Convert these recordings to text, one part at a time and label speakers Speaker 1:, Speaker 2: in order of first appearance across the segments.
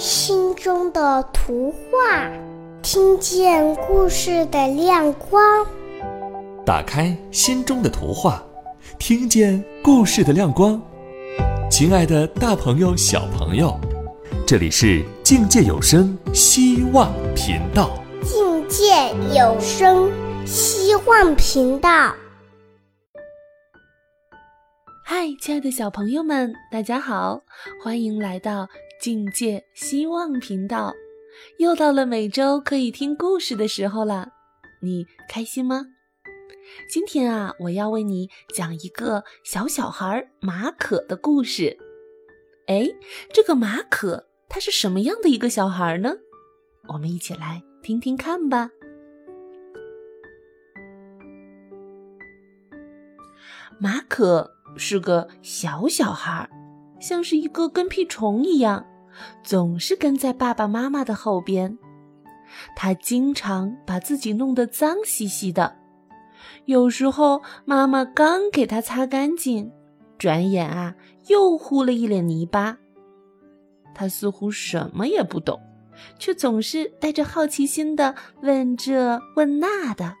Speaker 1: 心中的图画，听见故事的亮光。
Speaker 2: 打开心中的图画，听见故事的亮光。亲爱的，大朋友、小朋友，这里是境界有声希望频道。
Speaker 1: 境界有声希望频道。
Speaker 3: 嗨，亲爱的小朋友们，大家好，欢迎来到境界希望频道。又到了每周可以听故事的时候了，你开心吗？今天啊，我要为你讲一个小小孩马可的故事。哎，这个马可他是什么样的一个小孩呢？我们一起来听听看吧。马可。是个小小孩，像是一个跟屁虫一样，总是跟在爸爸妈妈的后边。他经常把自己弄得脏兮兮的，有时候妈妈刚给他擦干净，转眼啊又糊了一脸泥巴。他似乎什么也不懂，却总是带着好奇心的问这问那的。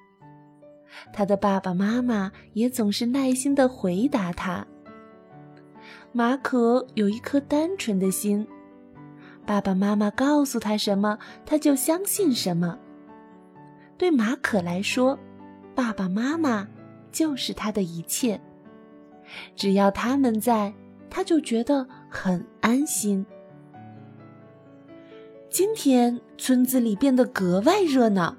Speaker 3: 他的爸爸妈妈也总是耐心地回答他。马可有一颗单纯的心，爸爸妈妈告诉他什么，他就相信什么。对马可来说，爸爸妈妈就是他的一切，只要他们在，他就觉得很安心。今天村子里变得格外热闹。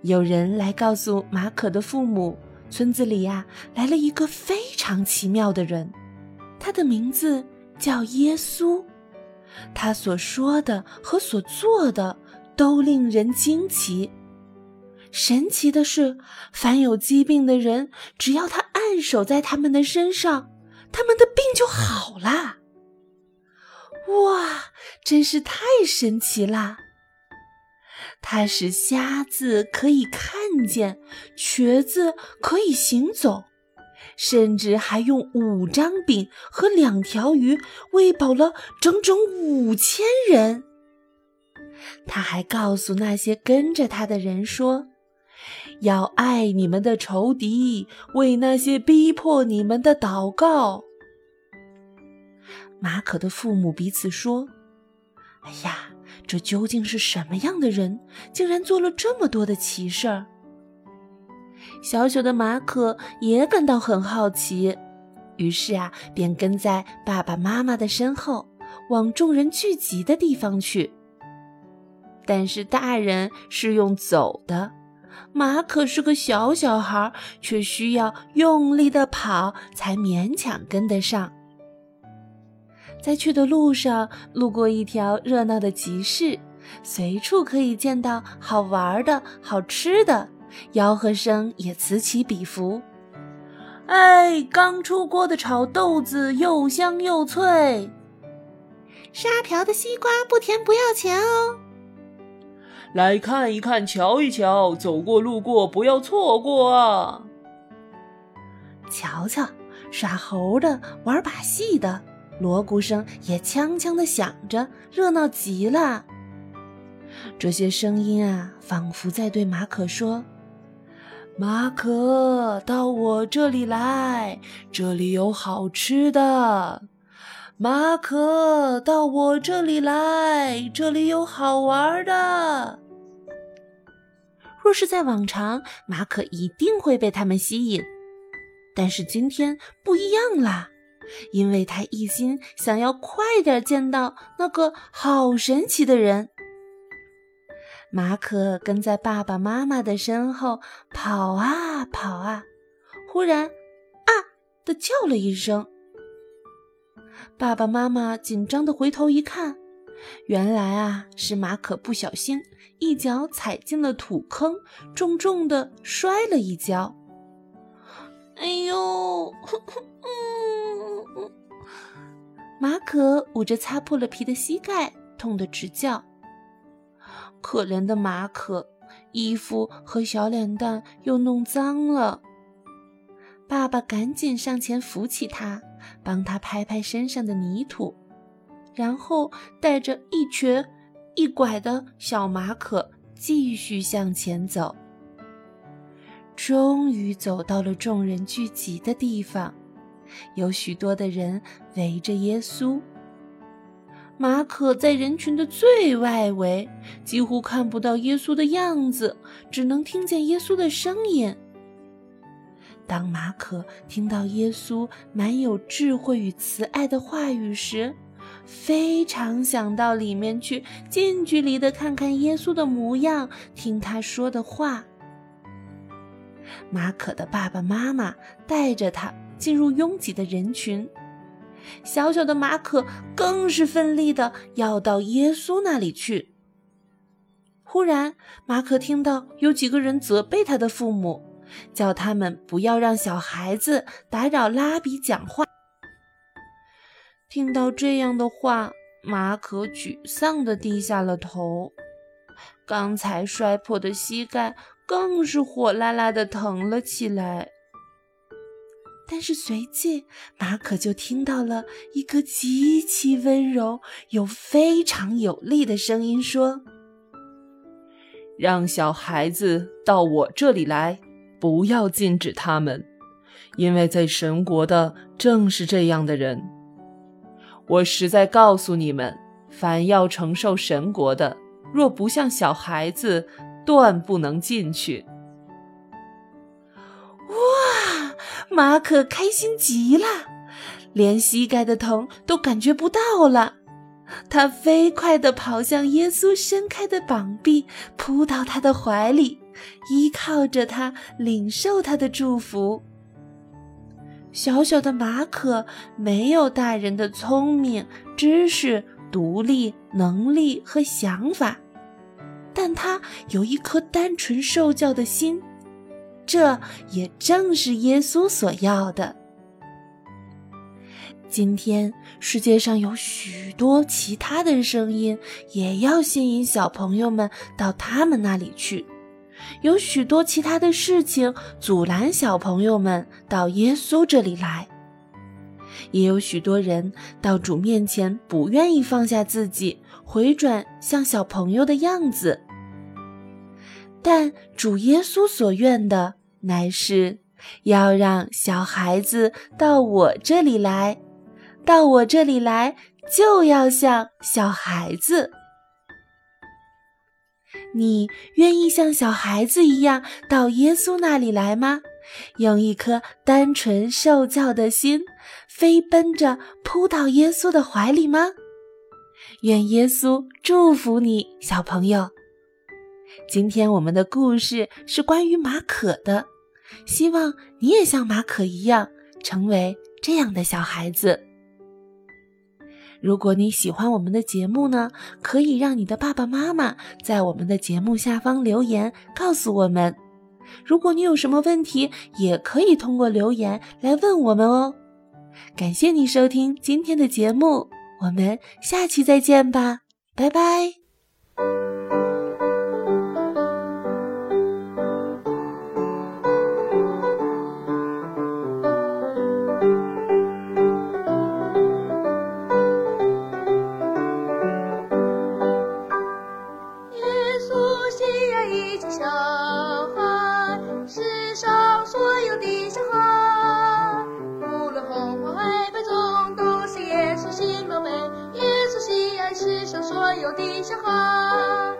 Speaker 3: 有人来告诉马可的父母，村子里呀来了一个非常奇妙的人，他的名字叫耶稣，他所说的和所做的都令人惊奇。神奇的是，凡有疾病的人，只要他按手在他们的身上，他们的病就好了。哇，真是太神奇啦！他使瞎子可以看见，瘸子可以行走，甚至还用五张饼和两条鱼喂饱了整整五千人。他还告诉那些跟着他的人说：“要爱你们的仇敌，为那些逼迫你们的祷告。”马可的父母彼此说：“哎呀！”这究竟是什么样的人，竟然做了这么多的奇事儿？小小的马可也感到很好奇，于是啊，便跟在爸爸妈妈的身后，往众人聚集的地方去。但是大人是用走的，马可是个小小孩，却需要用力的跑，才勉强跟得上。在去的路上，路过一条热闹的集市，随处可以见到好玩的、好吃的，吆喝声也此起彼伏。哎，刚出锅的炒豆子又香又脆，
Speaker 4: 沙瓢的西瓜不甜不要钱哦。
Speaker 5: 来看一看，瞧一瞧，走过路过不要错过啊！
Speaker 3: 瞧瞧，耍猴的，玩把戏的。锣鼓声也锵锵的响着，热闹极了。这些声音啊，仿佛在对马可说：“马可，到我这里来，这里有好吃的。马可，到我这里来，这里有好玩的。”若是在往常，马可一定会被他们吸引，但是今天不一样啦。因为他一心想要快点见到那个好神奇的人，马可跟在爸爸妈妈的身后跑啊跑啊，忽然啊的叫了一声。爸爸妈妈紧张的回头一看，原来啊是马可不小心一脚踩进了土坑，重重的摔了一跤。哎呦！马可捂着擦破了皮的膝盖，痛得直叫。可怜的马可，衣服和小脸蛋又弄脏了。爸爸赶紧上前扶起他，帮他拍拍身上的泥土。然后带着一瘸一拐的小马可继续向前走。终于走到了众人聚集的地方，有许多的人围着耶稣。马可在人群的最外围，几乎看不到耶稣的样子，只能听见耶稣的声音。当马可听到耶稣满有智慧与慈爱的话语时，非常想到里面去，近距离的看看耶稣的模样，听他说的话。马可的爸爸妈妈带着他进入拥挤的人群，小小的马可更是奋力的要到耶稣那里去。忽然，马可听到有几个人责备他的父母。叫他们不要让小孩子打扰拉比讲话。听到这样的话，马可沮丧的低下了头。刚才摔破的膝盖更是火辣辣的疼了起来。但是随即，马可就听到了一个极其温柔又非常有力的声音说：“
Speaker 5: 让小孩子到我这里来。”不要禁止他们，因为在神国的正是这样的人。我实在告诉你们，凡要承受神国的，若不像小孩子，断不能进去。
Speaker 3: 马可开心极了，连膝盖的疼都感觉不到了。他飞快地跑向耶稣伸开的膀臂，扑到他的怀里，依靠着他，领受他的祝福。小小的马可没有大人的聪明、知识、独立能力和想法，但他有一颗单纯受教的心，这也正是耶稣所要的。今天世界上有许多其他的声音，也要吸引小朋友们到他们那里去。有许多其他的事情阻拦小朋友们到耶稣这里来。也有许多人到主面前不愿意放下自己，回转像小朋友的样子。但主耶稣所愿的，乃是要让小孩子到我这里来。到我这里来，就要像小孩子。你愿意像小孩子一样到耶稣那里来吗？用一颗单纯受教的心，飞奔着扑到耶稣的怀里吗？愿耶稣祝福你，小朋友。今天我们的故事是关于马可的，希望你也像马可一样，成为这样的小孩子。如果你喜欢我们的节目呢，可以让你的爸爸妈妈在我们的节目下方留言告诉我们。如果你有什么问题，也可以通过留言来问我们哦。感谢你收听今天的节目，我们下期再见吧，拜拜。
Speaker 1: 向上所有的小孩，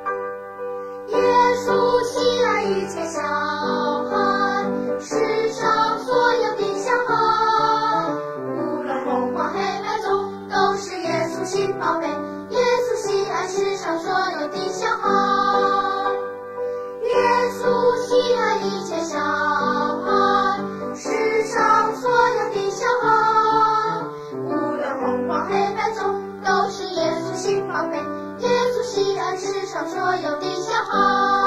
Speaker 1: 耶稣喜爱一切小孩。世上所有的小孩，无论红黄黑白棕，都是耶稣心宝贝。耶稣喜爱世上所有的小孩。世上所有的小孩。